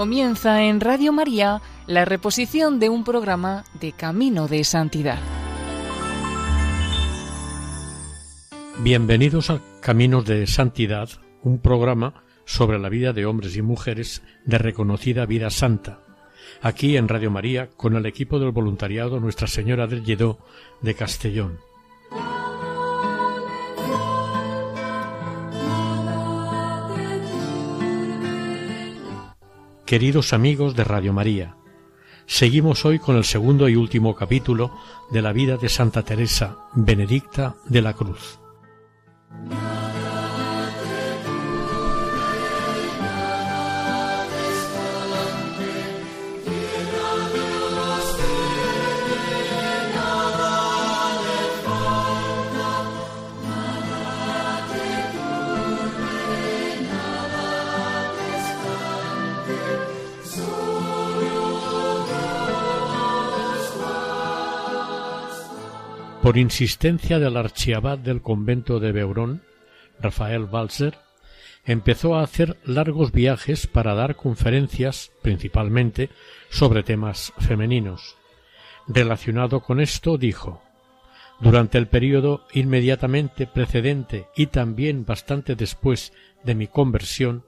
Comienza en Radio María la reposición de un programa de Camino de Santidad. Bienvenidos a Caminos de Santidad, un programa sobre la vida de hombres y mujeres de reconocida vida santa. Aquí en Radio María con el equipo del voluntariado Nuestra Señora del Lledó de Castellón. Queridos amigos de Radio María, seguimos hoy con el segundo y último capítulo de la vida de Santa Teresa Benedicta de la Cruz. Por insistencia del archiabad del convento de Beurón, Rafael Balzer, empezó a hacer largos viajes para dar conferencias, principalmente sobre temas femeninos. Relacionado con esto, dijo Durante el período inmediatamente precedente y también bastante después de mi conversión,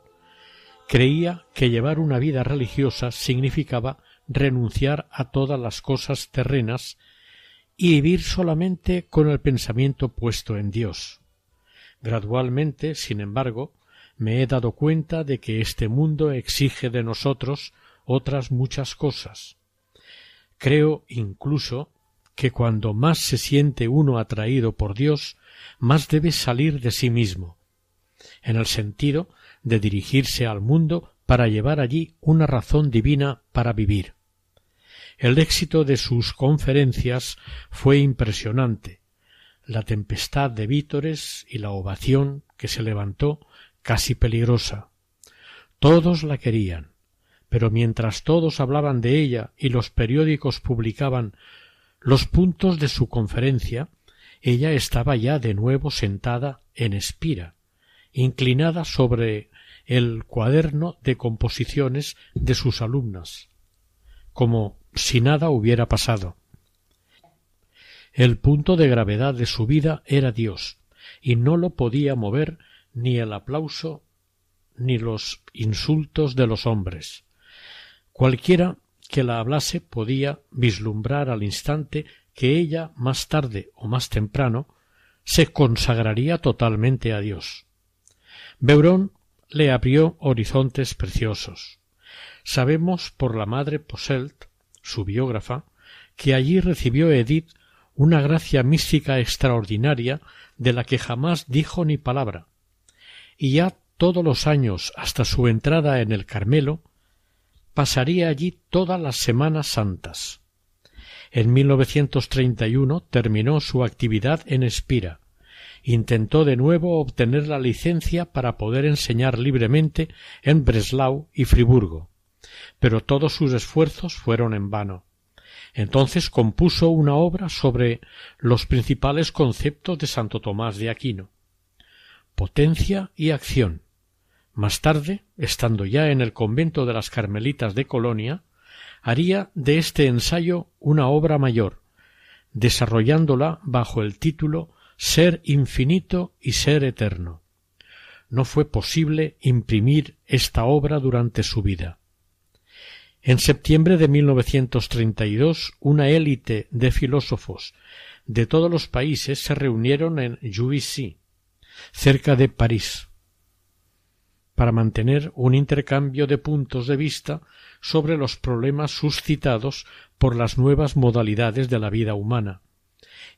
creía que llevar una vida religiosa significaba renunciar a todas las cosas terrenas y vivir solamente con el pensamiento puesto en Dios. Gradualmente, sin embargo, me he dado cuenta de que este mundo exige de nosotros otras muchas cosas. Creo incluso que cuando más se siente uno atraído por Dios, más debe salir de sí mismo, en el sentido de dirigirse al mundo para llevar allí una razón divina para vivir. El éxito de sus conferencias fue impresionante. La tempestad de vítores y la ovación que se levantó casi peligrosa. Todos la querían, pero mientras todos hablaban de ella y los periódicos publicaban los puntos de su conferencia, ella estaba ya de nuevo sentada en espira, inclinada sobre el cuaderno de composiciones de sus alumnas, como si nada hubiera pasado. El punto de gravedad de su vida era Dios, y no lo podía mover ni el aplauso ni los insultos de los hombres. Cualquiera que la hablase podía vislumbrar al instante que ella más tarde o más temprano se consagraría totalmente a Dios. Beurón le abrió horizontes preciosos. Sabemos por la madre Poselt su biógrafa, que allí recibió Edith una gracia mística extraordinaria de la que jamás dijo ni palabra, y ya todos los años hasta su entrada en el Carmelo pasaría allí todas las Semanas Santas. En 1931 terminó su actividad en Espira. Intentó de nuevo obtener la licencia para poder enseñar libremente en Breslau y Friburgo, pero todos sus esfuerzos fueron en vano. Entonces compuso una obra sobre los principales conceptos de Santo Tomás de Aquino. Potencia y acción. Más tarde, estando ya en el convento de las Carmelitas de Colonia, haría de este ensayo una obra mayor, desarrollándola bajo el título Ser infinito y ser eterno. No fue posible imprimir esta obra durante su vida. En septiembre de 1932, una élite de filósofos de todos los países se reunieron en Juvisy, cerca de París, para mantener un intercambio de puntos de vista sobre los problemas suscitados por las nuevas modalidades de la vida humana.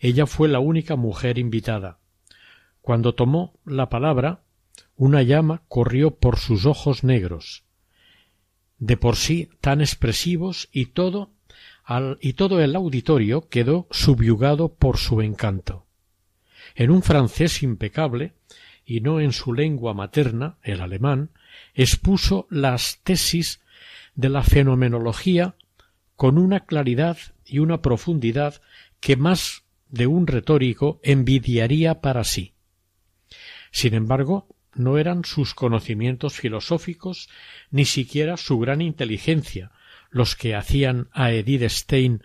Ella fue la única mujer invitada. Cuando tomó la palabra, una llama corrió por sus ojos negros de por sí tan expresivos y todo y todo el auditorio quedó subyugado por su encanto. En un francés impecable, y no en su lengua materna, el alemán, expuso las tesis de la fenomenología con una claridad y una profundidad que más de un retórico envidiaría para sí. Sin embargo, no eran sus conocimientos filosóficos ni siquiera su gran inteligencia los que hacían a Edith Stein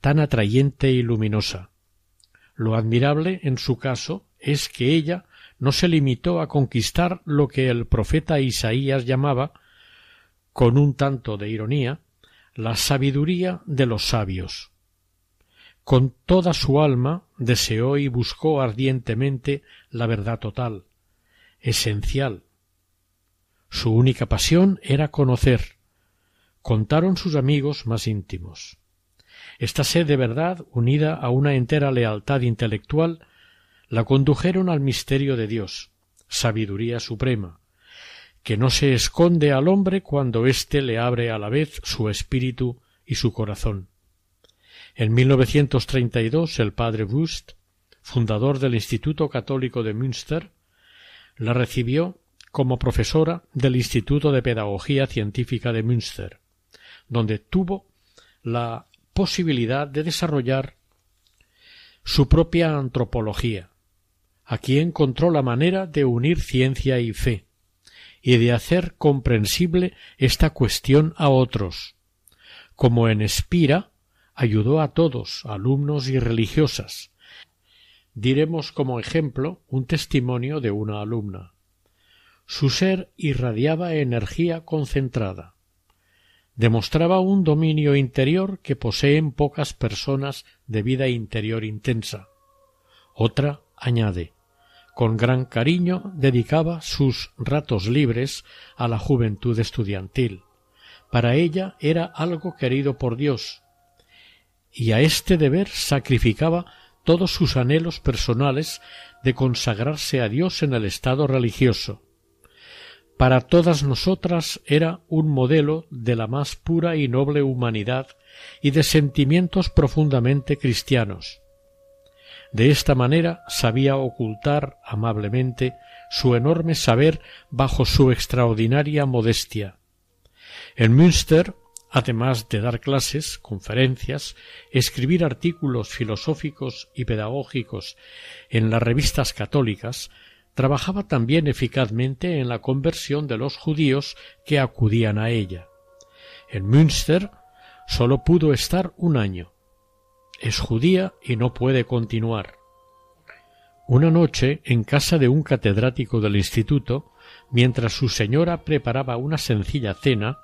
tan atrayente y luminosa. Lo admirable en su caso es que ella no se limitó a conquistar lo que el profeta Isaías llamaba, con un tanto de ironía, la sabiduría de los sabios. Con toda su alma deseó y buscó ardientemente la verdad total, esencial. Su única pasión era conocer, contaron sus amigos más íntimos. Esta sed de verdad, unida a una entera lealtad intelectual, la condujeron al misterio de Dios, sabiduría suprema, que no se esconde al hombre cuando éste le abre a la vez su espíritu y su corazón. En 1932 el padre Wust, fundador del Instituto Católico de Münster, la recibió como profesora del Instituto de Pedagogía Científica de Münster, donde tuvo la posibilidad de desarrollar su propia antropología. Aquí encontró la manera de unir ciencia y fe, y de hacer comprensible esta cuestión a otros. Como en Espira, ayudó a todos, alumnos y religiosas. Diremos como ejemplo un testimonio de una alumna. Su ser irradiaba energía concentrada. Demostraba un dominio interior que poseen pocas personas de vida interior intensa. Otra añade con gran cariño dedicaba sus ratos libres a la juventud estudiantil. Para ella era algo querido por Dios, y a este deber sacrificaba todos sus anhelos personales de consagrarse a Dios en el estado religioso. Para todas nosotras era un modelo de la más pura y noble humanidad y de sentimientos profundamente cristianos. De esta manera sabía ocultar amablemente su enorme saber bajo su extraordinaria modestia. En Münster, además de dar clases, conferencias, escribir artículos filosóficos y pedagógicos en las revistas católicas, trabajaba también eficazmente en la conversión de los judíos que acudían a ella. En Münster sólo pudo estar un año, es judía y no puede continuar. Una noche, en casa de un catedrático del instituto, mientras su señora preparaba una sencilla cena,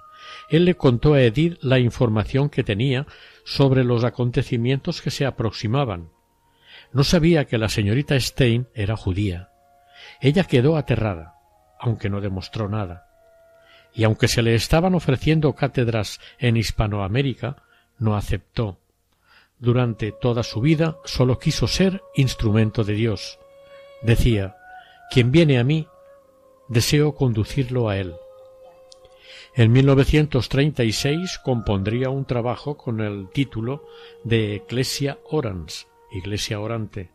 él le contó a Edith la información que tenía sobre los acontecimientos que se aproximaban. No sabía que la señorita Stein era judía. Ella quedó aterrada, aunque no demostró nada. Y aunque se le estaban ofreciendo cátedras en Hispanoamérica, no aceptó durante toda su vida sólo quiso ser instrumento de Dios. Decía, quien viene a mí, deseo conducirlo a él. En 1936 compondría un trabajo con el título de Ecclesia Orans, Iglesia Orante.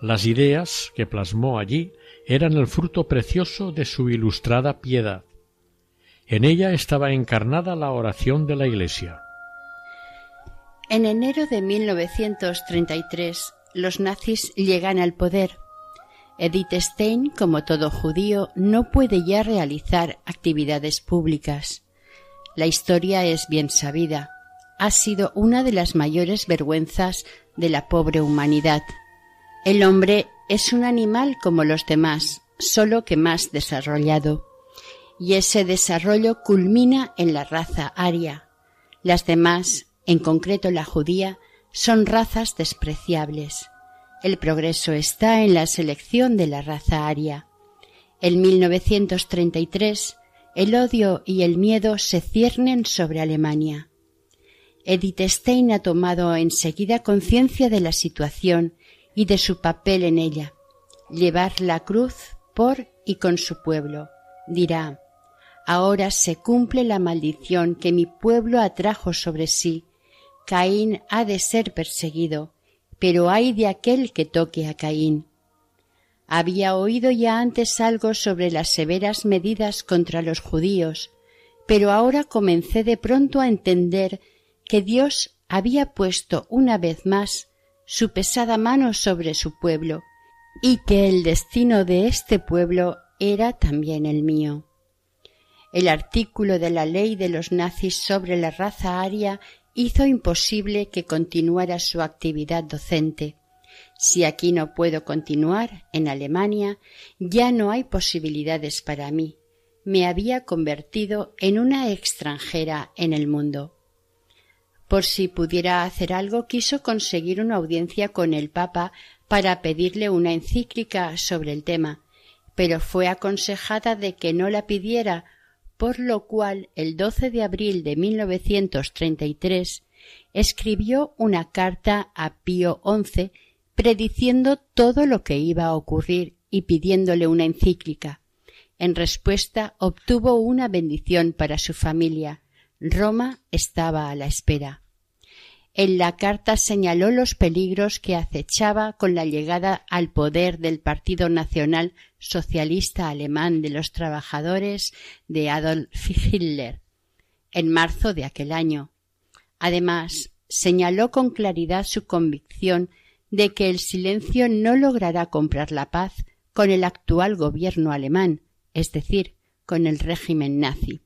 Las ideas que plasmó allí eran el fruto precioso de su ilustrada piedad. En ella estaba encarnada la oración de la Iglesia. En enero de 1933 los nazis llegan al poder. Edith Stein, como todo judío, no puede ya realizar actividades públicas. La historia es bien sabida. Ha sido una de las mayores vergüenzas de la pobre humanidad. El hombre es un animal como los demás, solo que más desarrollado. Y ese desarrollo culmina en la raza aria. Las demás en concreto la judía, son razas despreciables. El progreso está en la selección de la raza aria. En 1933, el odio y el miedo se ciernen sobre Alemania. Edith Stein ha tomado enseguida conciencia de la situación y de su papel en ella. Llevar la cruz por y con su pueblo. Dirá, ahora se cumple la maldición que mi pueblo atrajo sobre sí Caín ha de ser perseguido, pero hay de aquel que toque a Caín. Había oído ya antes algo sobre las severas medidas contra los judíos, pero ahora comencé de pronto a entender que Dios había puesto una vez más su pesada mano sobre su pueblo, y que el destino de este pueblo era también el mío. El artículo de la ley de los nazis sobre la raza aria hizo imposible que continuara su actividad docente. Si aquí no puedo continuar, en Alemania, ya no hay posibilidades para mí. Me había convertido en una extranjera en el mundo. Por si pudiera hacer algo, quiso conseguir una audiencia con el Papa para pedirle una encíclica sobre el tema, pero fue aconsejada de que no la pidiera por lo cual el 12 de abril de 1933 escribió una carta a Pío XI prediciendo todo lo que iba a ocurrir y pidiéndole una encíclica. En respuesta obtuvo una bendición para su familia. Roma estaba a la espera. En la carta señaló los peligros que acechaba con la llegada al poder del Partido Nacional Socialista Alemán de los Trabajadores de Adolf Hitler en marzo de aquel año. Además, señaló con claridad su convicción de que el silencio no logrará comprar la paz con el actual gobierno alemán, es decir, con el régimen nazi.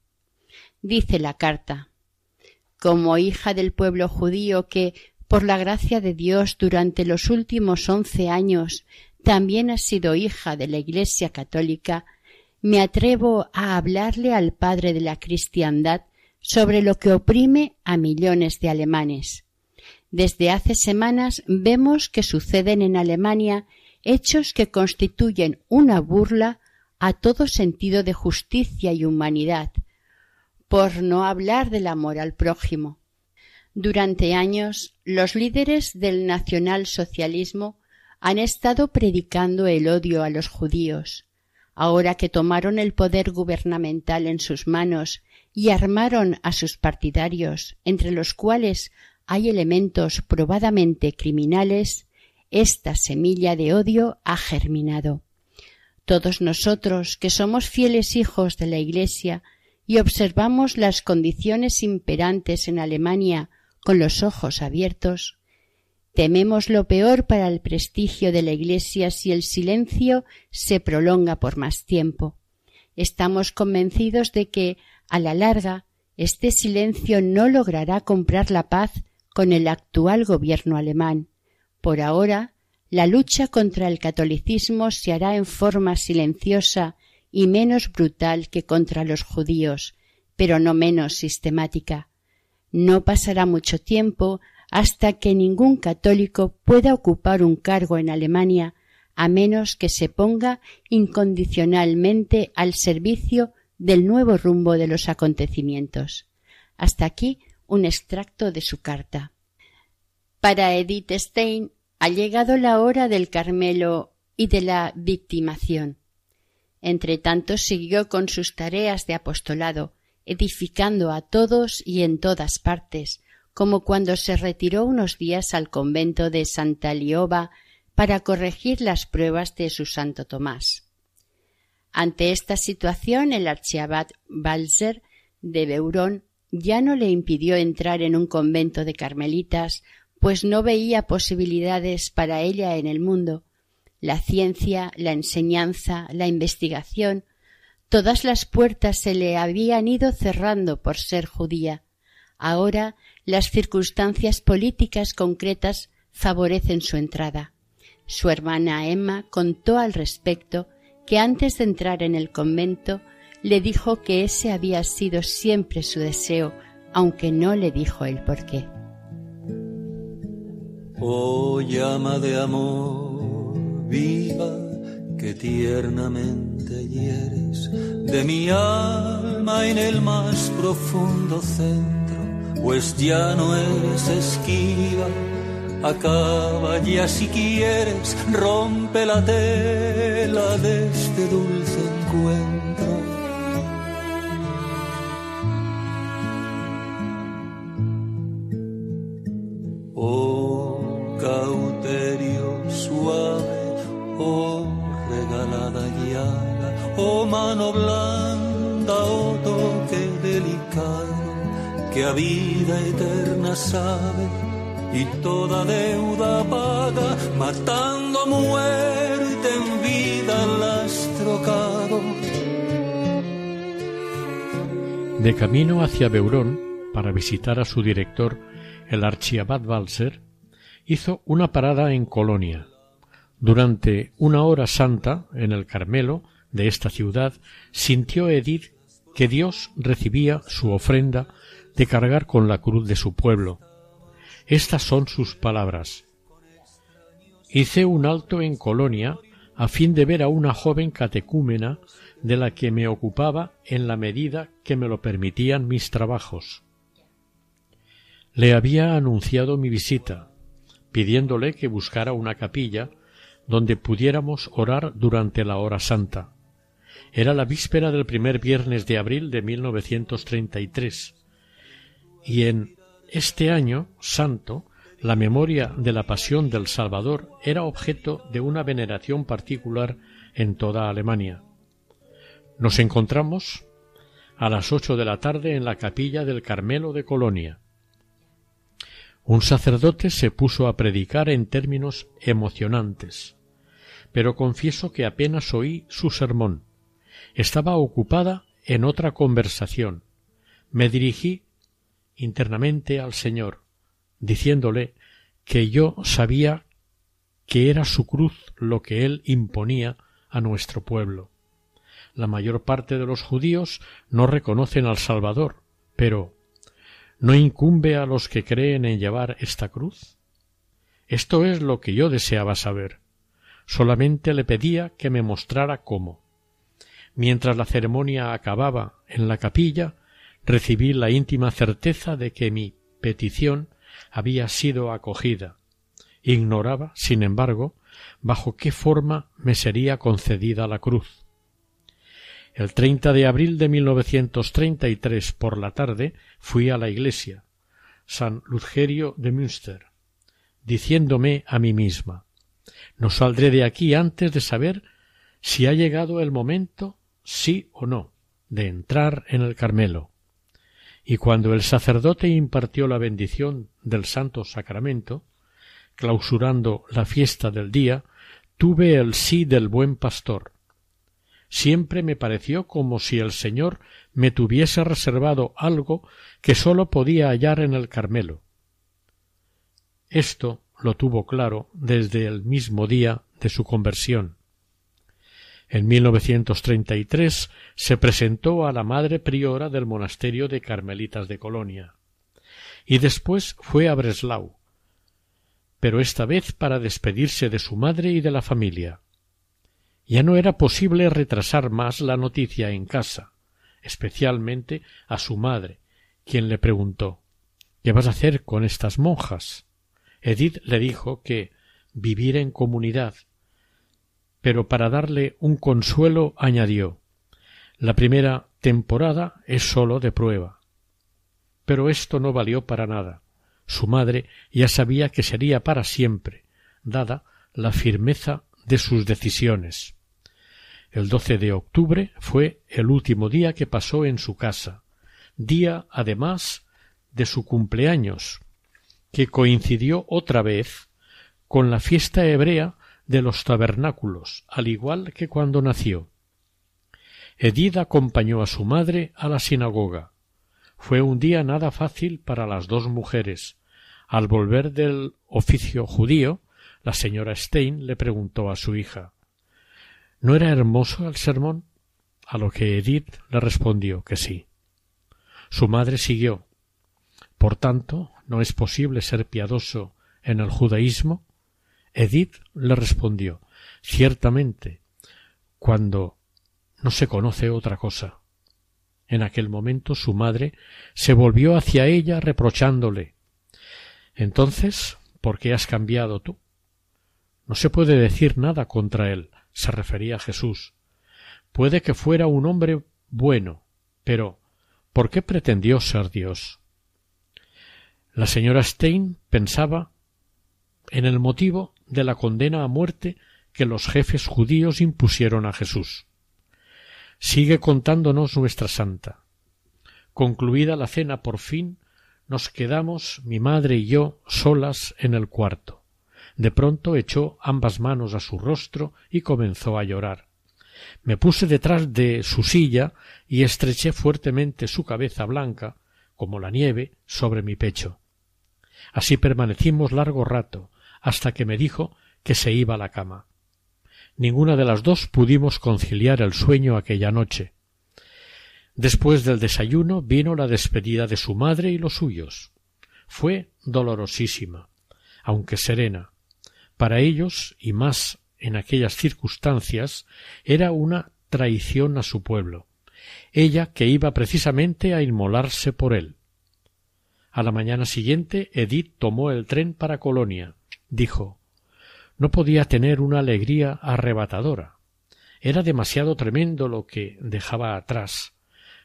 Dice la carta como hija del pueblo judío que, por la gracia de Dios, durante los últimos once años también ha sido hija de la Iglesia católica, me atrevo a hablarle al Padre de la cristiandad sobre lo que oprime a millones de alemanes. Desde hace semanas vemos que suceden en Alemania hechos que constituyen una burla a todo sentido de justicia y humanidad, por no hablar del amor al prójimo. Durante años, los líderes del nacionalsocialismo han estado predicando el odio a los judíos. Ahora que tomaron el poder gubernamental en sus manos y armaron a sus partidarios, entre los cuales hay elementos probadamente criminales, esta semilla de odio ha germinado. Todos nosotros, que somos fieles hijos de la Iglesia, y observamos las condiciones imperantes en Alemania con los ojos abiertos, tememos lo peor para el prestigio de la Iglesia si el silencio se prolonga por más tiempo. Estamos convencidos de que, a la larga, este silencio no logrará comprar la paz con el actual gobierno alemán. Por ahora, la lucha contra el catolicismo se hará en forma silenciosa y menos brutal que contra los judíos, pero no menos sistemática. No pasará mucho tiempo hasta que ningún católico pueda ocupar un cargo en Alemania a menos que se ponga incondicionalmente al servicio del nuevo rumbo de los acontecimientos. Hasta aquí un extracto de su carta. Para Edith Stein ha llegado la hora del Carmelo y de la victimación. Entre tanto siguió con sus tareas de apostolado, edificando a todos y en todas partes, como cuando se retiró unos días al convento de Santa Lioba para corregir las pruebas de su santo Tomás. Ante esta situación, el archiabad Balzer de Beurón ya no le impidió entrar en un convento de carmelitas, pues no veía posibilidades para ella en el mundo, la ciencia, la enseñanza, la investigación, todas las puertas se le habían ido cerrando por ser judía. Ahora las circunstancias políticas concretas favorecen su entrada. Su hermana Emma contó al respecto que antes de entrar en el convento le dijo que ese había sido siempre su deseo, aunque no le dijo el por qué. Oh llama de amor viva que tiernamente hieres de mi alma en el más profundo centro, pues ya no eres esquiva. Acaba ya si quieres, rompe la tela de este dulce encuentro. oh regalada guiada, oh mano blanda, oh toque delicado, que a vida eterna sabe y toda deuda paga, matando muerte en vida las trocado. De camino hacia Beurón, para visitar a su director, el archiabad Balser, hizo una parada en Colonia, durante una hora santa, en el Carmelo de esta ciudad, sintió Edith que Dios recibía su ofrenda de cargar con la cruz de su pueblo. Estas son sus palabras. Hice un alto en Colonia a fin de ver a una joven catecúmena de la que me ocupaba en la medida que me lo permitían mis trabajos. Le había anunciado mi visita, pidiéndole que buscara una capilla donde pudiéramos orar durante la hora santa. Era la víspera del primer viernes de abril de 1933 y en este año santo la memoria de la pasión del Salvador era objeto de una veneración particular en toda Alemania. Nos encontramos a las ocho de la tarde en la capilla del Carmelo de Colonia. Un sacerdote se puso a predicar en términos emocionantes, pero confieso que apenas oí su sermón. Estaba ocupada en otra conversación. Me dirigí internamente al Señor, diciéndole que yo sabía que era su cruz lo que él imponía a nuestro pueblo. La mayor parte de los judíos no reconocen al Salvador, pero ¿no incumbe a los que creen en llevar esta cruz? Esto es lo que yo deseaba saber. Solamente le pedía que me mostrara cómo. Mientras la ceremonia acababa en la capilla, recibí la íntima certeza de que mi petición había sido acogida. Ignoraba, sin embargo, bajo qué forma me sería concedida la cruz. El 30 de abril de 1933 por la tarde fui a la iglesia, San Luzgerio de Münster, diciéndome a mí misma no saldré de aquí antes de saber si ha llegado el momento, sí o no, de entrar en el Carmelo. Y cuando el sacerdote impartió la bendición del Santo Sacramento, clausurando la fiesta del día, tuve el sí del buen pastor. Siempre me pareció como si el Señor me tuviese reservado algo que sólo podía hallar en el Carmelo. Esto lo tuvo claro desde el mismo día de su conversión. En 1933 se presentó a la madre priora del monasterio de Carmelitas de Colonia y después fue a Breslau, pero esta vez para despedirse de su madre y de la familia. Ya no era posible retrasar más la noticia en casa, especialmente a su madre, quien le preguntó ¿Qué vas a hacer con estas monjas? Edith le dijo que vivir en comunidad, pero para darle un consuelo añadió la primera temporada es sólo de prueba. Pero esto no valió para nada. Su madre ya sabía que sería para siempre, dada la firmeza de sus decisiones. El 12 de octubre fue el último día que pasó en su casa, día además de su cumpleaños, que coincidió otra vez con la fiesta hebrea de los tabernáculos, al igual que cuando nació. Edith acompañó a su madre a la sinagoga. Fue un día nada fácil para las dos mujeres. Al volver del oficio judío, la señora Stein le preguntó a su hija ¿No era hermoso el sermón? A lo que Edith le respondió que sí. Su madre siguió. Por tanto, ¿no es posible ser piadoso en el judaísmo? Edith le respondió Ciertamente, cuando no se conoce otra cosa. En aquel momento su madre se volvió hacia ella reprochándole Entonces, ¿por qué has cambiado tú? No se puede decir nada contra él, se refería a Jesús. Puede que fuera un hombre bueno, pero ¿por qué pretendió ser Dios? La señora Stein pensaba en el motivo de la condena a muerte que los jefes judíos impusieron a Jesús. Sigue contándonos nuestra santa. Concluida la cena por fin, nos quedamos mi madre y yo solas en el cuarto. De pronto echó ambas manos a su rostro y comenzó a llorar. Me puse detrás de su silla y estreché fuertemente su cabeza blanca, como la nieve, sobre mi pecho. Así permanecimos largo rato, hasta que me dijo que se iba a la cama. Ninguna de las dos pudimos conciliar el sueño aquella noche. Después del desayuno vino la despedida de su madre y los suyos. Fue dolorosísima, aunque serena. Para ellos, y más en aquellas circunstancias, era una traición a su pueblo, ella que iba precisamente a inmolarse por él. A la mañana siguiente Edith tomó el tren para Colonia. Dijo no podía tener una alegría arrebatadora. Era demasiado tremendo lo que dejaba atrás.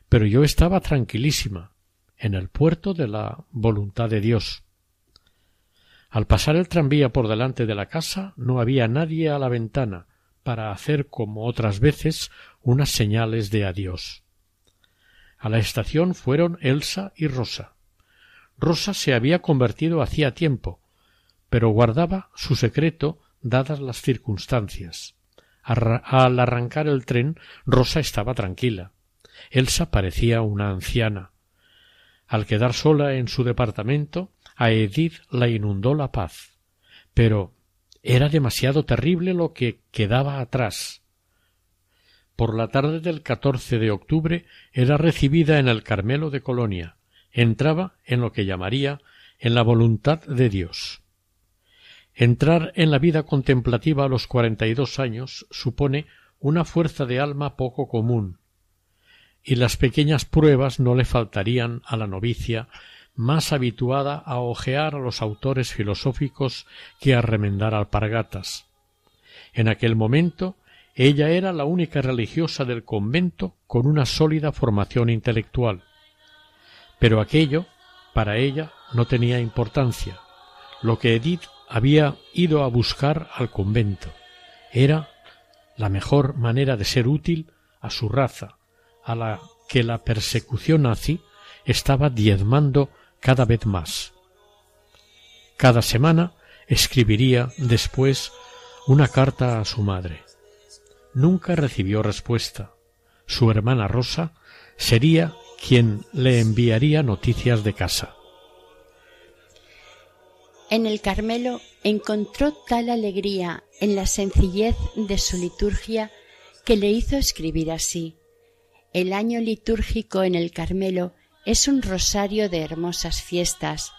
Pero yo estaba tranquilísima, en el puerto de la voluntad de Dios. Al pasar el tranvía por delante de la casa no había nadie a la ventana para hacer como otras veces unas señales de adiós. A la estación fueron Elsa y Rosa. Rosa se había convertido hacía tiempo, pero guardaba su secreto dadas las circunstancias. Al arrancar el tren, Rosa estaba tranquila. Elsa parecía una anciana. Al quedar sola en su departamento, a Edith la inundó la paz. Pero era demasiado terrible lo que quedaba atrás. Por la tarde del 14 de octubre era recibida en el Carmelo de Colonia. Entraba en lo que llamaría en la voluntad de Dios. Entrar en la vida contemplativa a los cuarenta y dos años supone una fuerza de alma poco común, y las pequeñas pruebas no le faltarían a la novicia más habituada a ojear a los autores filosóficos que a remendar alpargatas. En aquel momento ella era la única religiosa del convento con una sólida formación intelectual. Pero aquello, para ella, no tenía importancia. Lo que Edith había ido a buscar al convento. Era la mejor manera de ser útil a su raza, a la que la persecución nazi estaba diezmando cada vez más. Cada semana escribiría después una carta a su madre. Nunca recibió respuesta. Su hermana Rosa sería quien le enviaría noticias de casa. En el Carmelo encontró tal alegría en la sencillez de su liturgia que le hizo escribir así. El año litúrgico en el Carmelo es un rosario de hermosas fiestas,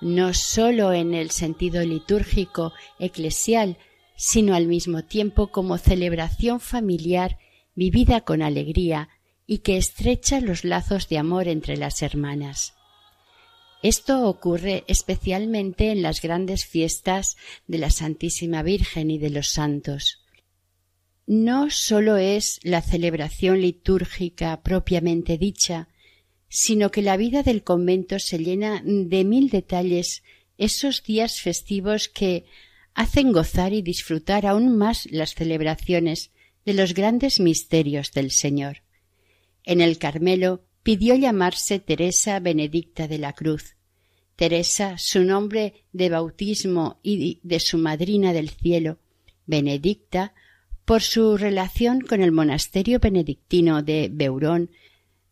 no sólo en el sentido litúrgico eclesial, sino al mismo tiempo como celebración familiar vivida con alegría y que estrecha los lazos de amor entre las hermanas. Esto ocurre especialmente en las grandes fiestas de la Santísima Virgen y de los santos. No sólo es la celebración litúrgica propiamente dicha, sino que la vida del convento se llena de mil detalles esos días festivos que hacen gozar y disfrutar aún más las celebraciones de los grandes misterios del Señor. En el Carmelo pidió llamarse Teresa Benedicta de la Cruz. Teresa, su nombre de bautismo y de su madrina del cielo, Benedicta, por su relación con el monasterio benedictino de Beurón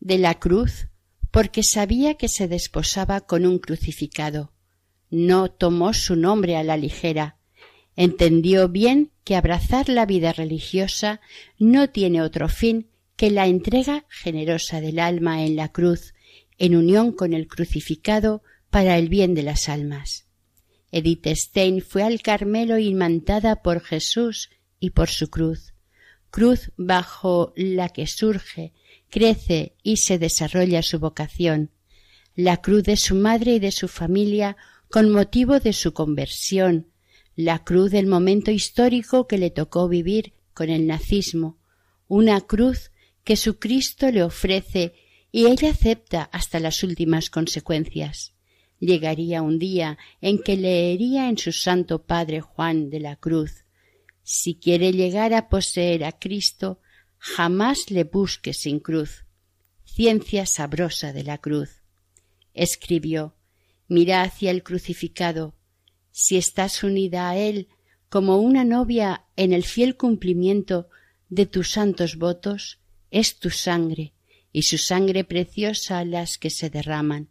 de la Cruz, porque sabía que se desposaba con un crucificado. No tomó su nombre a la ligera. Entendió bien que abrazar la vida religiosa no tiene otro fin que la entrega generosa del alma en la cruz, en unión con el crucificado para el bien de las almas. Edith Stein fue al Carmelo imantada por Jesús y por su cruz, cruz bajo la que surge, crece y se desarrolla su vocación, la cruz de su madre y de su familia con motivo de su conversión, la cruz del momento histórico que le tocó vivir con el nazismo, una cruz que su Cristo le ofrece y ella acepta hasta las últimas consecuencias. Llegaría un día en que leería en su Santo Padre Juan de la Cruz Si quiere llegar a poseer a Cristo, jamás le busque sin cruz. Ciencia sabrosa de la cruz. Escribió Mira hacia el crucificado. Si estás unida a él como una novia en el fiel cumplimiento de tus santos votos es tu sangre, y su sangre preciosa las que se derraman.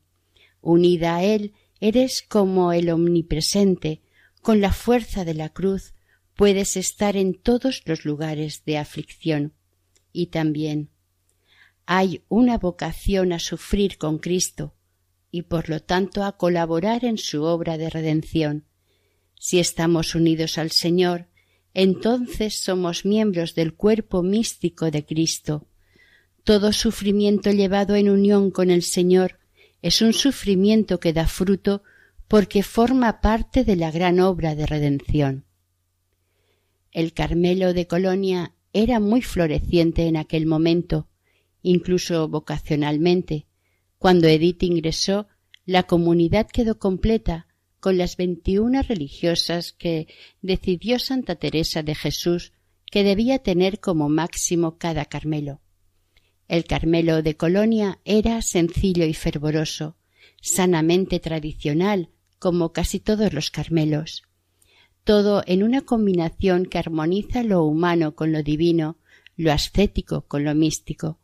Unida a él, eres como el omnipresente, con la fuerza de la cruz puedes estar en todos los lugares de aflicción. Y también hay una vocación a sufrir con Cristo y por lo tanto a colaborar en su obra de redención. Si estamos unidos al Señor, entonces somos miembros del cuerpo místico de Cristo. Todo sufrimiento llevado en unión con el Señor es un sufrimiento que da fruto porque forma parte de la gran obra de redención. El Carmelo de Colonia era muy floreciente en aquel momento, incluso vocacionalmente. Cuando Edith ingresó, la comunidad quedó completa con las veintiuna religiosas que decidió Santa Teresa de Jesús que debía tener como máximo cada Carmelo. El Carmelo de Colonia era sencillo y fervoroso, sanamente tradicional, como casi todos los Carmelos. Todo en una combinación que armoniza lo humano con lo divino, lo ascético con lo místico,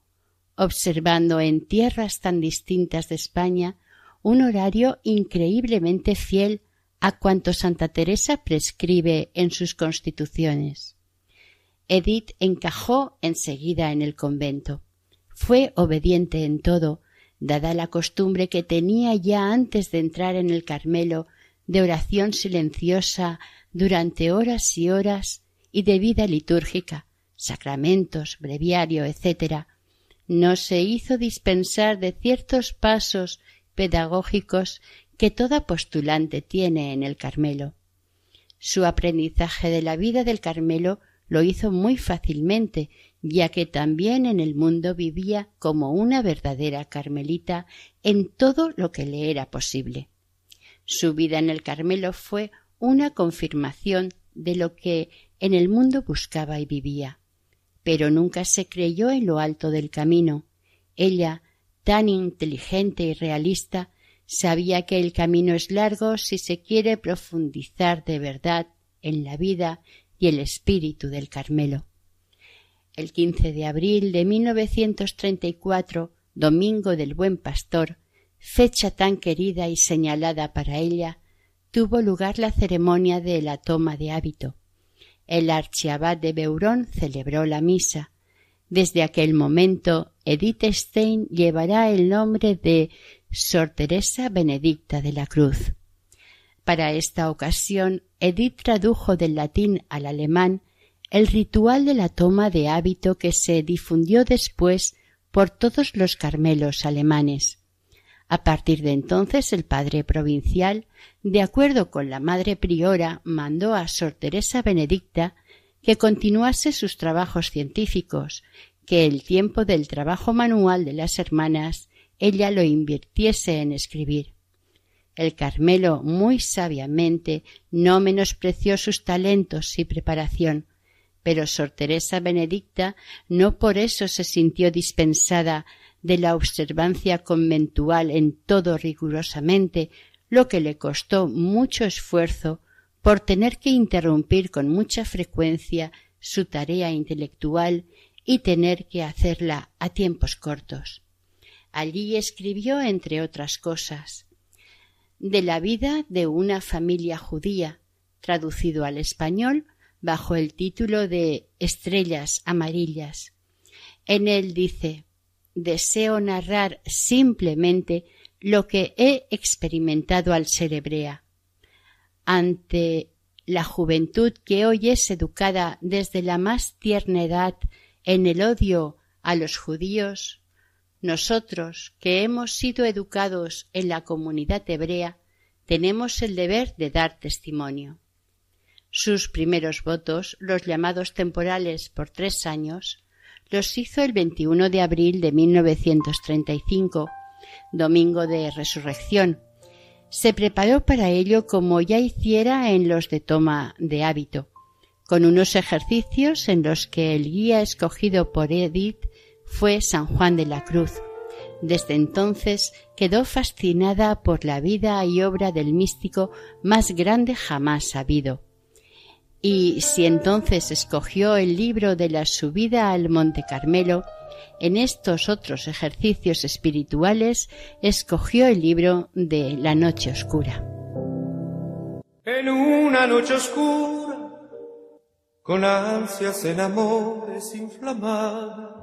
observando en tierras tan distintas de España un horario increíblemente fiel a cuanto Santa Teresa prescribe en sus constituciones. Edith encajó enseguida en el convento. Fue obediente en todo, dada la costumbre que tenía ya antes de entrar en el Carmelo de oración silenciosa durante horas y horas y de vida litúrgica, sacramentos, breviario, etc., no se hizo dispensar de ciertos pasos pedagógicos que toda postulante tiene en el Carmelo. Su aprendizaje de la vida del Carmelo lo hizo muy fácilmente, ya que también en el mundo vivía como una verdadera carmelita en todo lo que le era posible. Su vida en el Carmelo fue una confirmación de lo que en el mundo buscaba y vivía. Pero nunca se creyó en lo alto del camino. Ella tan inteligente y realista, sabía que el camino es largo si se quiere profundizar de verdad en la vida y el espíritu del Carmelo. El 15 de abril de 1934, Domingo del Buen Pastor, fecha tan querida y señalada para ella, tuvo lugar la ceremonia de la toma de hábito. El archiabad de Beurón celebró la misa. Desde aquel momento Edith Stein llevará el nombre de Sor Teresa Benedicta de la Cruz. Para esta ocasión, Edith tradujo del latín al alemán el ritual de la toma de hábito que se difundió después por todos los carmelos alemanes. A partir de entonces el padre provincial, de acuerdo con la madre priora, mandó a Sor Teresa Benedicta que continuase sus trabajos científicos que el tiempo del trabajo manual de las hermanas ella lo invirtiese en escribir. El Carmelo muy sabiamente no menospreció sus talentos y preparación, pero Sor Teresa Benedicta no por eso se sintió dispensada de la observancia conventual en todo rigurosamente, lo que le costó mucho esfuerzo por tener que interrumpir con mucha frecuencia su tarea intelectual y tener que hacerla a tiempos cortos. Allí escribió, entre otras cosas, de la vida de una familia judía, traducido al español bajo el título de Estrellas Amarillas. En él dice Deseo narrar simplemente lo que he experimentado al ser hebrea. Ante la juventud que hoy es educada desde la más tierna edad en el odio a los judíos, nosotros que hemos sido educados en la comunidad hebrea, tenemos el deber de dar testimonio. Sus primeros votos, los llamados temporales por tres años, los hizo el 21 de abril de 1935, domingo de resurrección. Se preparó para ello como ya hiciera en los de toma de hábito, con unos ejercicios en los que el guía escogido por Edith fue San Juan de la Cruz. Desde entonces quedó fascinada por la vida y obra del místico más grande jamás habido. Y si entonces escogió el libro de la subida al Monte Carmelo, en estos otros ejercicios espirituales escogió el libro de la noche oscura. En una noche oscura, con ansias en amores inflamada,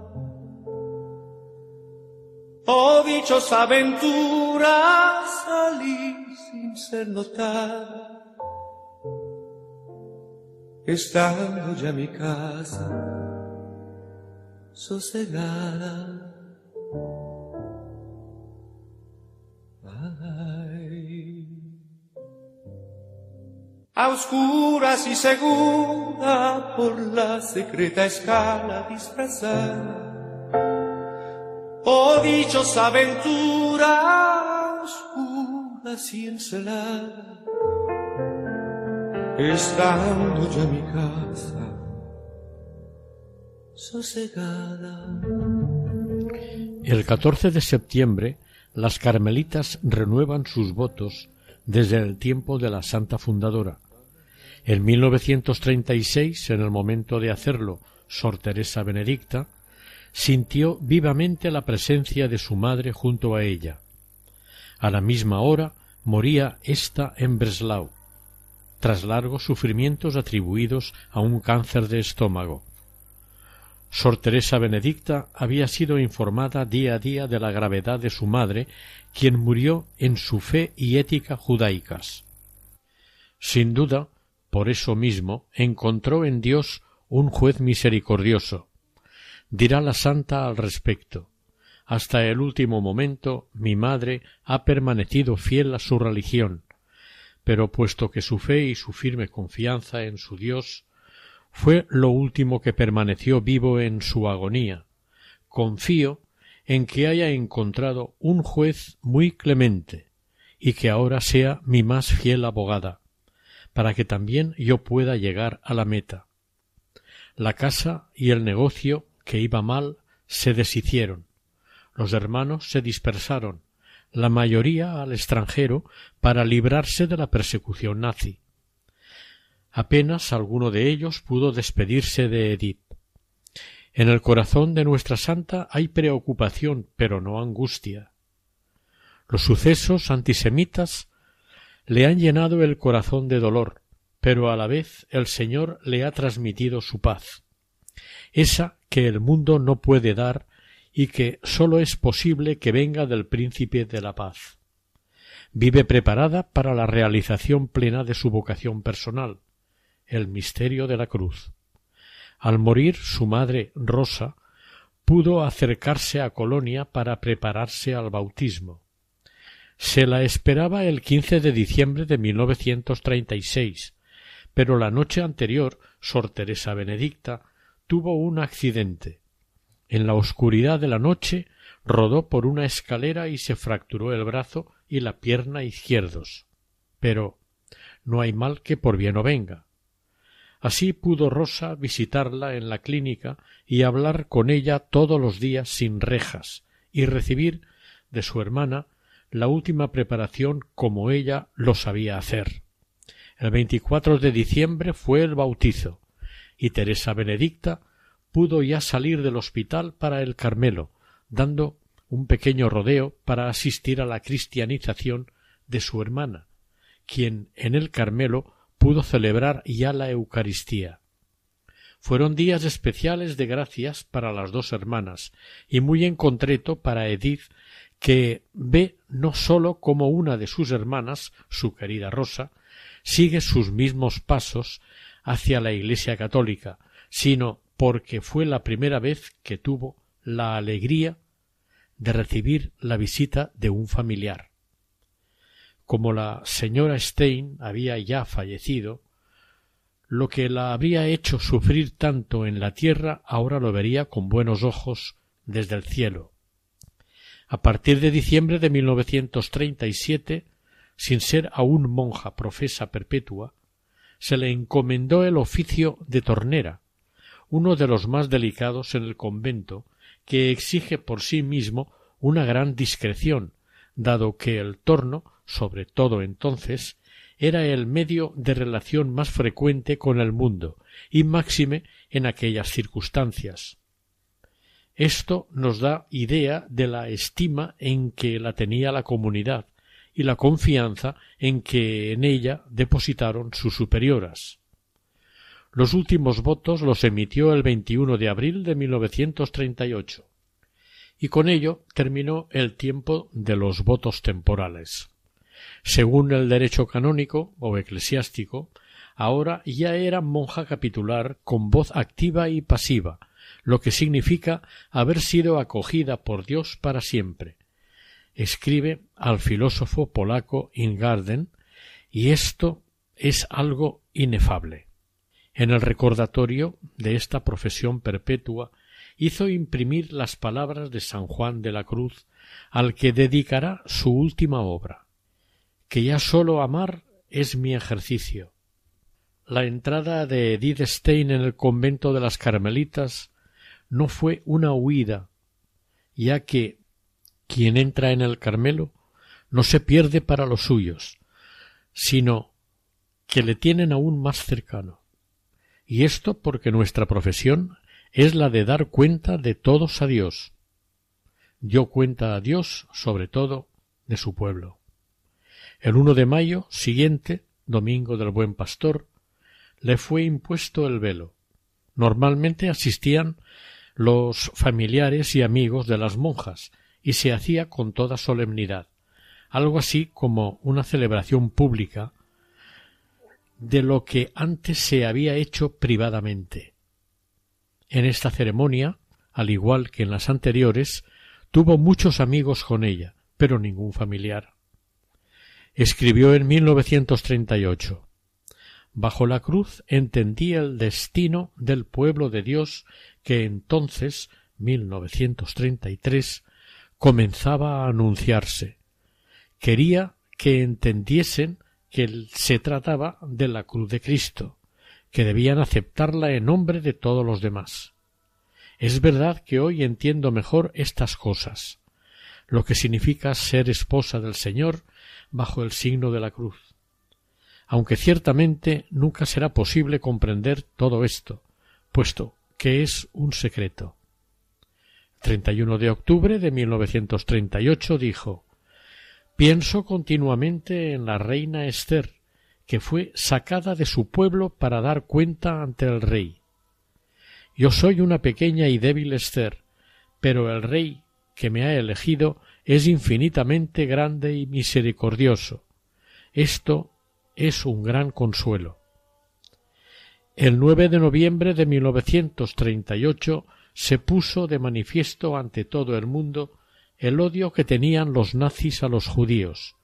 oh dichosa aventura, salí sin ser notada estando ya mi casa sosegada. A oscuras y segura por la secreta escala disfrazada. Oh dichosa aventura, oscuras y encelada mi casa sosegada. El 14 de septiembre las carmelitas renuevan sus votos desde el tiempo de la Santa Fundadora. En 1936, en el momento de hacerlo, Sor Teresa Benedicta sintió vivamente la presencia de su madre junto a ella. A la misma hora moría ésta en Breslau tras largos sufrimientos atribuidos a un cáncer de estómago. Sor Teresa Benedicta había sido informada día a día de la gravedad de su madre, quien murió en su fe y ética judaicas. Sin duda, por eso mismo, encontró en Dios un juez misericordioso. Dirá la santa al respecto. Hasta el último momento mi madre ha permanecido fiel a su religión, pero puesto que su fe y su firme confianza en su Dios fue lo último que permaneció vivo en su agonía, confío en que haya encontrado un juez muy clemente y que ahora sea mi más fiel abogada, para que también yo pueda llegar a la meta. La casa y el negocio que iba mal se deshicieron, los hermanos se dispersaron, la mayoría al extranjero para librarse de la persecución nazi. Apenas alguno de ellos pudo despedirse de Edith. En el corazón de nuestra santa hay preocupación, pero no angustia. Los sucesos antisemitas le han llenado el corazón de dolor, pero a la vez el Señor le ha transmitido su paz, esa que el mundo no puede dar y que sólo es posible que venga del príncipe de la paz. Vive preparada para la realización plena de su vocación personal, el misterio de la cruz. Al morir su madre Rosa pudo acercarse a Colonia para prepararse al bautismo. Se la esperaba el 15 de diciembre de 1936, pero la noche anterior Sor Teresa Benedicta tuvo un accidente en la oscuridad de la noche rodó por una escalera y se fracturó el brazo y la pierna izquierdos. Pero no hay mal que por bien no venga. Así pudo Rosa visitarla en la clínica y hablar con ella todos los días sin rejas y recibir de su hermana la última preparación como ella lo sabía hacer. El 24 de diciembre fue el bautizo y Teresa Benedicta pudo ya salir del hospital para el Carmelo, dando un pequeño rodeo para asistir a la cristianización de su hermana, quien en el Carmelo pudo celebrar ya la Eucaristía. Fueron días especiales de gracias para las dos hermanas y muy en concreto para Edith, que ve no sólo como una de sus hermanas, su querida Rosa, sigue sus mismos pasos hacia la Iglesia católica, sino porque fue la primera vez que tuvo la alegría de recibir la visita de un familiar. Como la señora Stein había ya fallecido, lo que la habría hecho sufrir tanto en la tierra ahora lo vería con buenos ojos desde el cielo. A partir de diciembre de 1937, sin ser aún monja profesa perpetua, se le encomendó el oficio de tornera, uno de los más delicados en el convento, que exige por sí mismo una gran discreción, dado que el torno, sobre todo entonces, era el medio de relación más frecuente con el mundo, y máxime en aquellas circunstancias. Esto nos da idea de la estima en que la tenía la comunidad y la confianza en que en ella depositaron sus superioras. Los últimos votos los emitió el 21 de abril de 1938 y con ello terminó el tiempo de los votos temporales. Según el derecho canónico o eclesiástico, ahora ya era monja capitular con voz activa y pasiva, lo que significa haber sido acogida por Dios para siempre. Escribe al filósofo polaco Ingarden, y esto es algo inefable. En el recordatorio de esta profesión perpetua hizo imprimir las palabras de San Juan de la Cruz, al que dedicará su última obra, que ya sólo amar es mi ejercicio. La entrada de Edith Stein en el convento de las Carmelitas no fue una huida, ya que quien entra en el Carmelo no se pierde para los suyos, sino que le tienen aún más cercano. Y esto porque nuestra profesión es la de dar cuenta de todos a Dios. Dio cuenta a Dios, sobre todo, de su pueblo. El 1 de mayo siguiente, domingo del Buen Pastor, le fue impuesto el velo. Normalmente asistían los familiares y amigos de las monjas, y se hacía con toda solemnidad, algo así como una celebración pública de lo que antes se había hecho privadamente. En esta ceremonia, al igual que en las anteriores, tuvo muchos amigos con ella, pero ningún familiar. Escribió en 1938 Bajo la cruz entendí el destino del pueblo de Dios que entonces, 1933, comenzaba a anunciarse. Quería que entendiesen que se trataba de la cruz de Cristo, que debían aceptarla en nombre de todos los demás. Es verdad que hoy entiendo mejor estas cosas, lo que significa ser esposa del Señor bajo el signo de la cruz. Aunque ciertamente nunca será posible comprender todo esto, puesto que es un secreto. 31 de octubre de 1938 dijo Pienso continuamente en la reina Esther, que fue sacada de su pueblo para dar cuenta ante el rey. Yo soy una pequeña y débil Esther, pero el rey que me ha elegido es infinitamente grande y misericordioso. Esto es un gran consuelo. El 9 de noviembre de 1938 se puso de manifiesto ante todo el mundo el odio que tenían los nazis a los judíos.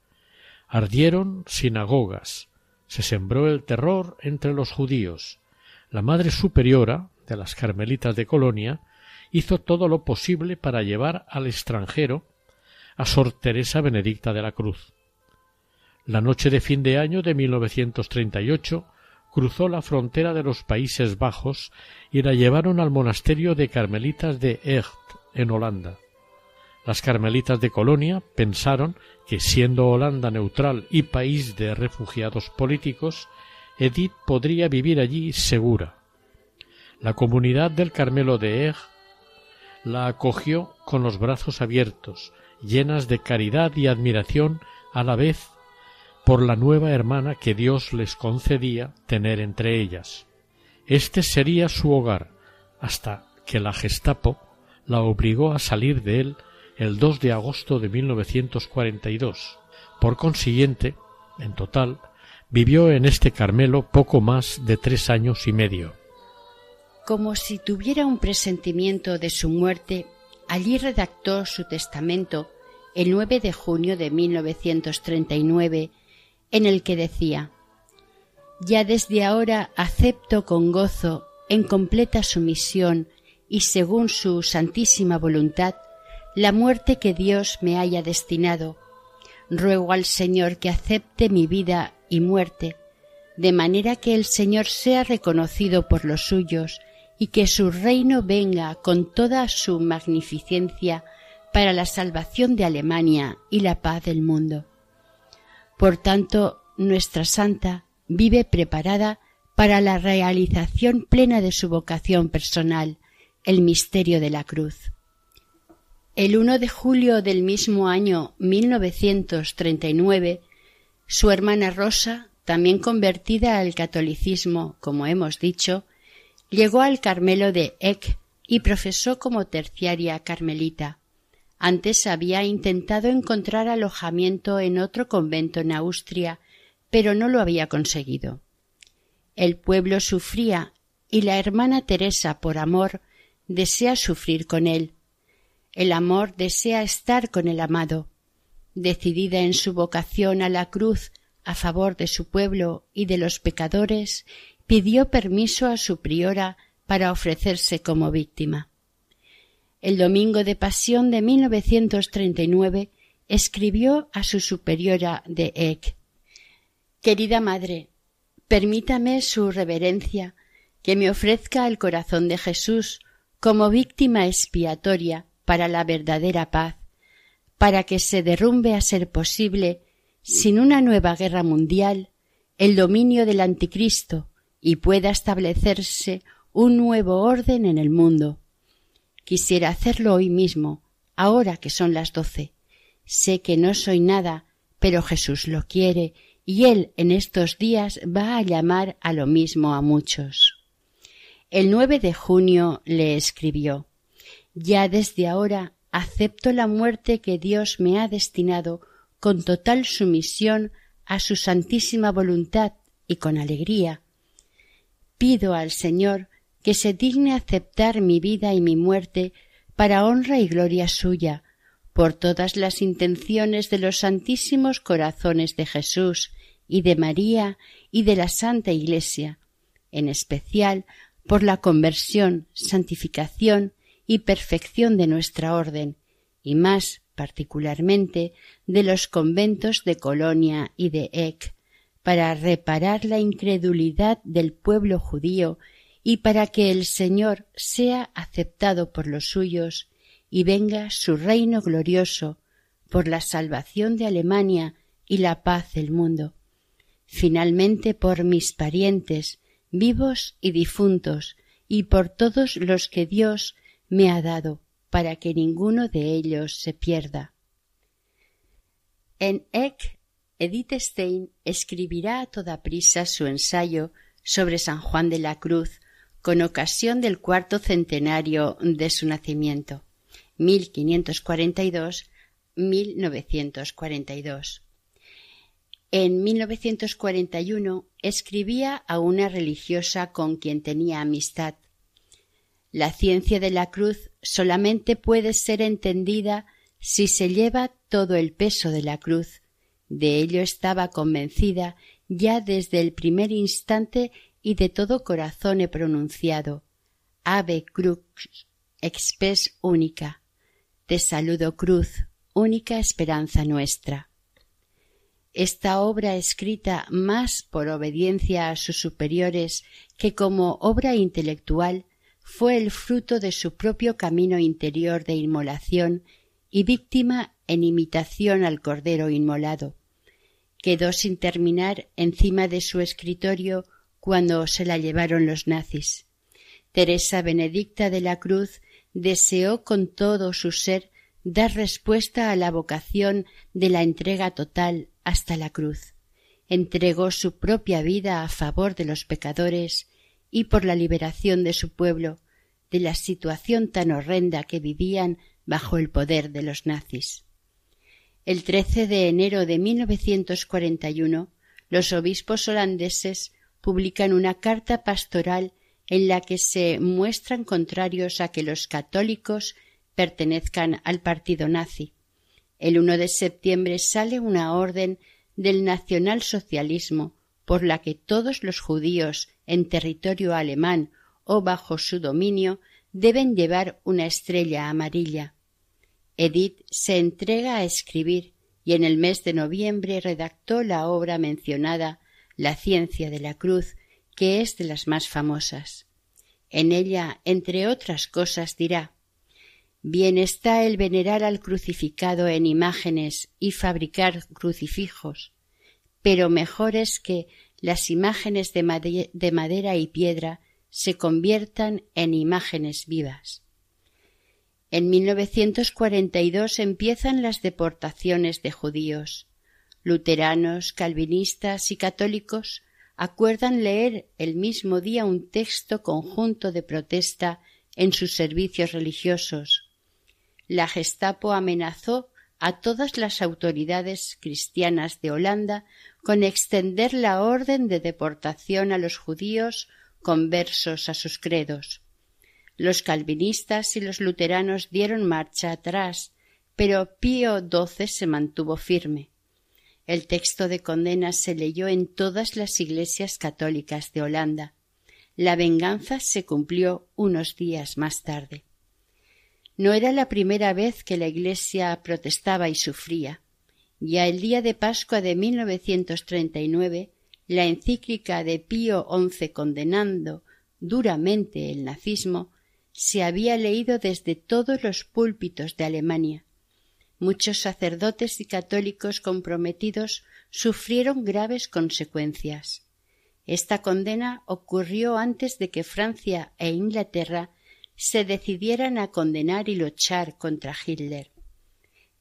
Ardieron sinagogas, se sembró el terror entre los judíos. La Madre Superiora de las Carmelitas de Colonia hizo todo lo posible para llevar al extranjero a Sor Teresa Benedicta de la Cruz. La noche de fin de año de 1938 cruzó la frontera de los Países Bajos y la llevaron al monasterio de Carmelitas de Echt, en Holanda. Las carmelitas de Colonia pensaron que, siendo Holanda neutral y país de refugiados políticos, Edith podría vivir allí segura. La comunidad del Carmelo de Eg la acogió con los brazos abiertos, llenas de caridad y admiración a la vez por la nueva hermana que Dios les concedía tener entre ellas. Este sería su hogar, hasta que la Gestapo la obligó a salir de él el 2 de agosto de 1942. Por consiguiente, en total, vivió en este Carmelo poco más de tres años y medio. Como si tuviera un presentimiento de su muerte, allí redactó su testamento el 9 de junio de 1939, en el que decía Ya desde ahora acepto con gozo, en completa sumisión y según su santísima voluntad, la muerte que Dios me haya destinado. Ruego al Señor que acepte mi vida y muerte, de manera que el Señor sea reconocido por los suyos y que su reino venga con toda su magnificencia para la salvación de Alemania y la paz del mundo. Por tanto, nuestra santa vive preparada para la realización plena de su vocación personal, el misterio de la cruz. El 1 de julio del mismo año 1939, su hermana Rosa, también convertida al catolicismo, como hemos dicho, llegó al Carmelo de Eck y profesó como terciaria carmelita. Antes había intentado encontrar alojamiento en otro convento en Austria, pero no lo había conseguido. El pueblo sufría y la hermana Teresa, por amor, desea sufrir con él. El amor desea estar con el amado. Decidida en su vocación a la cruz a favor de su pueblo y de los pecadores, pidió permiso a su priora para ofrecerse como víctima. El domingo de pasión de 1939 escribió a su superiora de Eck Querida madre, permítame su reverencia que me ofrezca el corazón de Jesús como víctima expiatoria para la verdadera paz, para que se derrumbe a ser posible, sin una nueva guerra mundial, el dominio del anticristo y pueda establecerse un nuevo orden en el mundo. Quisiera hacerlo hoy mismo, ahora que son las doce. Sé que no soy nada, pero Jesús lo quiere y él en estos días va a llamar a lo mismo a muchos. El 9 de junio le escribió Ya desde ahora acepto la muerte que Dios me ha destinado con total sumisión a su santísima voluntad y con alegría. Pido al Señor que se digne aceptar mi vida y mi muerte para honra y gloria suya, por todas las intenciones de los santísimos corazones de Jesús y de María y de la Santa Iglesia, en especial por la conversión, santificación y perfección de nuestra orden, y más particularmente de los conventos de Colonia y de Eck, para reparar la incredulidad del pueblo judío y para que el Señor sea aceptado por los suyos y venga su reino glorioso por la salvación de Alemania y la paz del mundo. Finalmente por mis parientes, vivos y difuntos, y por todos los que Dios me ha dado, para que ninguno de ellos se pierda. En Eck, Edith Stein escribirá a toda prisa su ensayo sobre San Juan de la Cruz con ocasión del cuarto centenario de su nacimiento, 1542-1942. En 1941 escribía a una religiosa con quien tenía amistad. La ciencia de la cruz solamente puede ser entendida si se lleva todo el peso de la cruz. De ello estaba convencida ya desde el primer instante y de todo corazón he pronunciado Ave Crux, expes única. Te saludo cruz, única esperanza nuestra. Esta obra escrita más por obediencia a sus superiores que como obra intelectual fue el fruto de su propio camino interior de inmolación y víctima en imitación al cordero inmolado. Quedó sin terminar encima de su escritorio cuando se la llevaron los nazis. Teresa Benedicta de la Cruz deseó con todo su ser dar respuesta a la vocación de la entrega total hasta la cruz. Entregó su propia vida a favor de los pecadores y por la liberación de su pueblo de la situación tan horrenda que vivían bajo el poder de los nazis. El 13 de enero de 1941 los obispos holandeses publican una carta pastoral en la que se muestran contrarios a que los católicos pertenezcan al partido nazi. El 1 de septiembre sale una orden del nacionalsocialismo por la que todos los judíos en territorio alemán o bajo su dominio deben llevar una estrella amarilla. Edith se entrega a escribir y en el mes de noviembre redactó la obra mencionada la ciencia de la cruz, que es de las más famosas. En ella, entre otras cosas, dirá Bien está el venerar al crucificado en imágenes y fabricar crucifijos, pero mejor es que las imágenes de, de madera y piedra se conviertan en imágenes vivas. En 1942 empiezan las deportaciones de judíos. Luteranos, calvinistas y católicos acuerdan leer el mismo día un texto conjunto de protesta en sus servicios religiosos. La Gestapo amenazó a todas las autoridades cristianas de Holanda con extender la orden de deportación a los judíos conversos a sus credos. Los calvinistas y los luteranos dieron marcha atrás, pero Pío XII se mantuvo firme. El texto de condena se leyó en todas las iglesias católicas de Holanda. La venganza se cumplió unos días más tarde. No era la primera vez que la Iglesia protestaba y sufría. Ya el día de Pascua de 1939, la encíclica de Pío XI condenando duramente el nazismo se había leído desde todos los púlpitos de Alemania. Muchos sacerdotes y católicos comprometidos sufrieron graves consecuencias. Esta condena ocurrió antes de que Francia e Inglaterra se decidieran a condenar y luchar contra Hitler.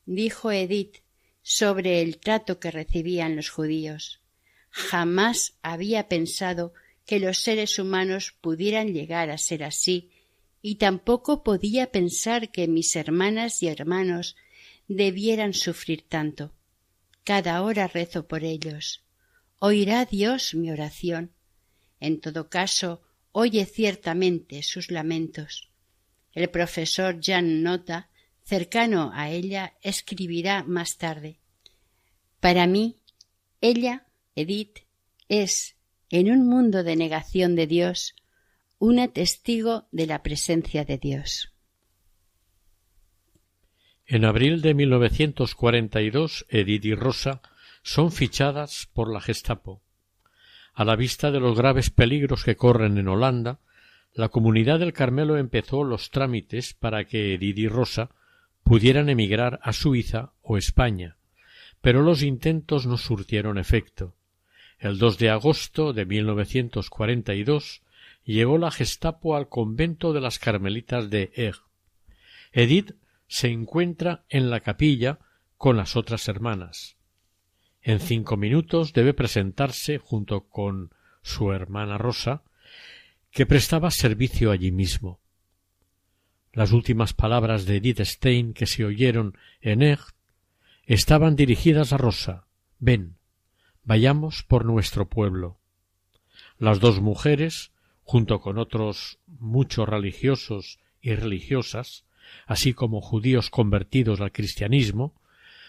Dijo Edith sobre el trato que recibían los judíos. Jamás había pensado que los seres humanos pudieran llegar a ser así y tampoco podía pensar que mis hermanas y hermanos debieran sufrir tanto. Cada hora rezo por ellos. Oirá Dios mi oración. En todo caso, oye ciertamente sus lamentos. El profesor Jan Nota, cercano a ella, escribirá más tarde. Para mí, ella, Edith, es, en un mundo de negación de Dios, una testigo de la presencia de Dios. En abril de 1942, Edith y Rosa son fichadas por la Gestapo. A la vista de los graves peligros que corren en Holanda, la comunidad del Carmelo empezó los trámites para que Edith y Rosa pudieran emigrar a Suiza o España, pero los intentos no surtieron efecto. El 2 de agosto de 1942 llegó la Gestapo al convento de las Carmelitas de Eg. Edith se encuentra en la capilla con las otras hermanas. En cinco minutos debe presentarse junto con su hermana Rosa, que prestaba servicio allí mismo. Las últimas palabras de Edith Stein que se oyeron en Eg estaban dirigidas a Rosa. Ven, vayamos por nuestro pueblo. Las dos mujeres junto con otros muchos religiosos y religiosas, así como judíos convertidos al cristianismo,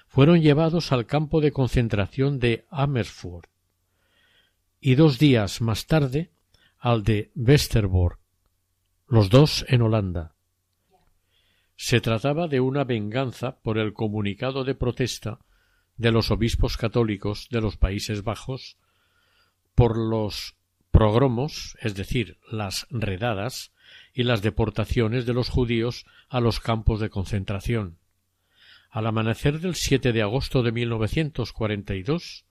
fueron llevados al campo de concentración de Amersfoort y dos días más tarde al de Westerbork, los dos en Holanda. Se trataba de una venganza por el comunicado de protesta de los obispos católicos de los Países Bajos por los progromos, es decir, las redadas y las deportaciones de los judíos a los campos de concentración. Al amanecer del 7 de agosto de 1942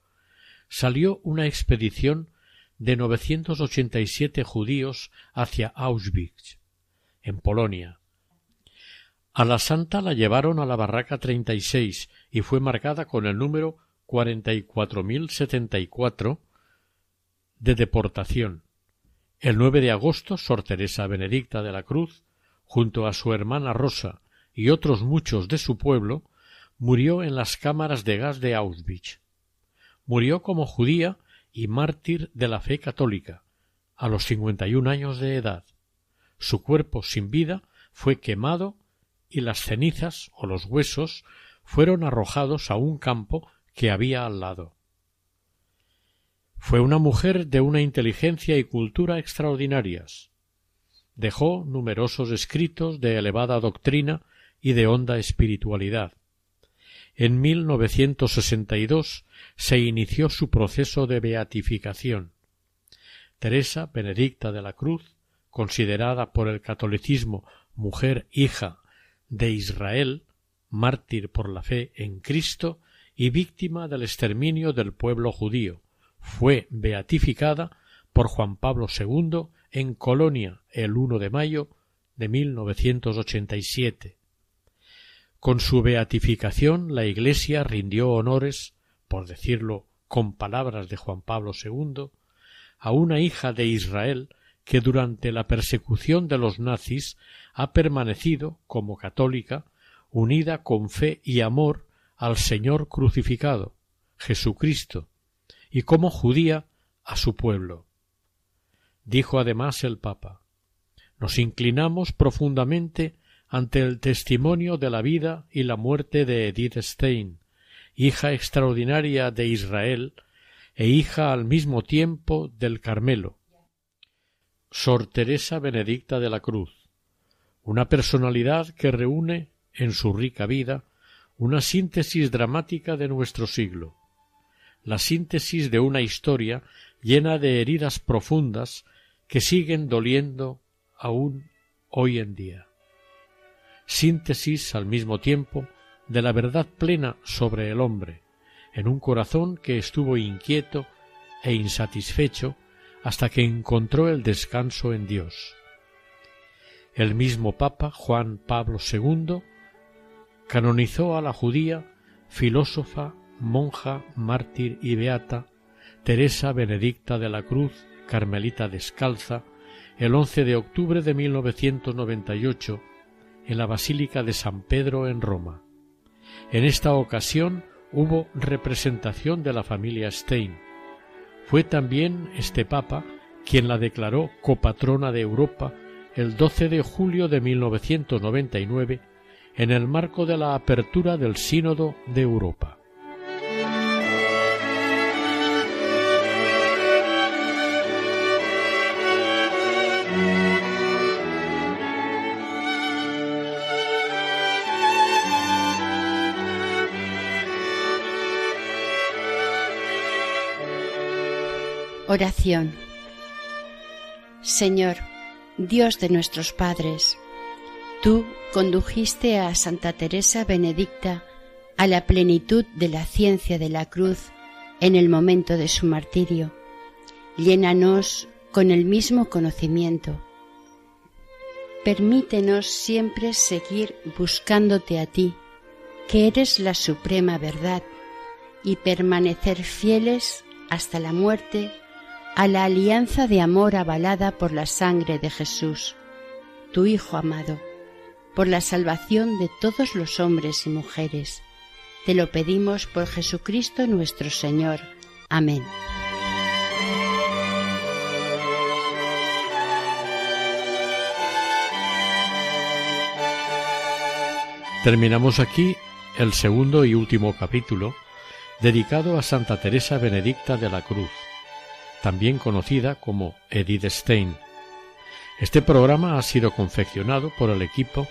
salió una expedición de 987 judíos hacia Auschwitz, en Polonia. A la santa la llevaron a la barraca 36 y fue marcada con el número 44.074 de deportación. El 9 de agosto, Sor Teresa Benedicta de la Cruz, junto a su hermana Rosa y otros muchos de su pueblo, murió en las cámaras de gas de Auschwitz. Murió como judía y mártir de la fe católica, a los cincuenta y un años de edad. Su cuerpo sin vida fue quemado y las cenizas o los huesos fueron arrojados a un campo que había al lado. Fue una mujer de una inteligencia y cultura extraordinarias. Dejó numerosos escritos de elevada doctrina y de honda espiritualidad. En 1962 se inició su proceso de beatificación. Teresa Benedicta de la Cruz, considerada por el catolicismo mujer hija de Israel, mártir por la fe en Cristo y víctima del exterminio del pueblo judío. Fue beatificada por Juan Pablo II en Colonia el 1 de mayo de 1987. Con su beatificación la Iglesia rindió honores, por decirlo con palabras de Juan Pablo II, a una hija de Israel que durante la persecución de los nazis ha permanecido, como católica, unida con fe y amor al Señor crucificado, Jesucristo, y como judía a su pueblo. Dijo además el Papa Nos inclinamos profundamente ante el testimonio de la vida y la muerte de Edith Stein, hija extraordinaria de Israel e hija al mismo tiempo del Carmelo, Sor Teresa Benedicta de la Cruz, una personalidad que reúne en su rica vida una síntesis dramática de nuestro siglo, la síntesis de una historia llena de heridas profundas que siguen doliendo aún hoy en día. Síntesis al mismo tiempo de la verdad plena sobre el hombre, en un corazón que estuvo inquieto e insatisfecho hasta que encontró el descanso en Dios. El mismo Papa Juan Pablo II canonizó a la judía, filósofa, monja, mártir y beata Teresa Benedicta de la Cruz, carmelita descalza, el 11 de octubre de 1998 en la Basílica de San Pedro en Roma. En esta ocasión hubo representación de la familia Stein, fue también este Papa quien la declaró copatrona de Europa el 12 de julio de 1999 en el marco de la apertura del Sínodo de Europa. Oración. Señor, Dios de nuestros padres, tú condujiste a Santa Teresa Benedicta a la plenitud de la ciencia de la cruz en el momento de su martirio. Llénanos con el mismo conocimiento. Permítenos siempre seguir buscándote a ti, que eres la suprema verdad, y permanecer fieles hasta la muerte a la alianza de amor avalada por la sangre de Jesús, tu Hijo amado, por la salvación de todos los hombres y mujeres. Te lo pedimos por Jesucristo nuestro Señor. Amén. Terminamos aquí el segundo y último capítulo dedicado a Santa Teresa Benedicta de la Cruz también conocida como Edith Stein. Este programa ha sido confeccionado por el equipo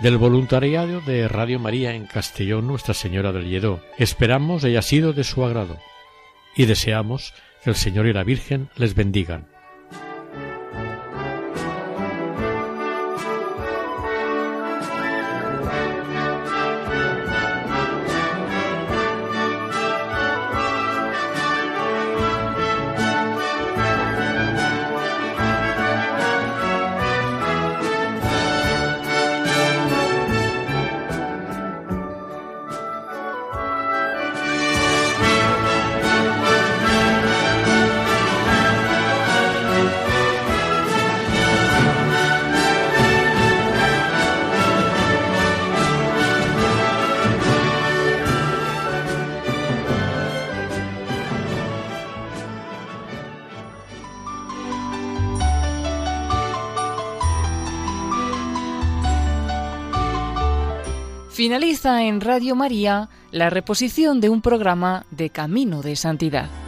del voluntariado de Radio María en Castellón Nuestra Señora del Lledó. Esperamos haya sido de su agrado y deseamos que el Señor y la Virgen les bendigan. En Radio María la reposición de un programa de Camino de Santidad.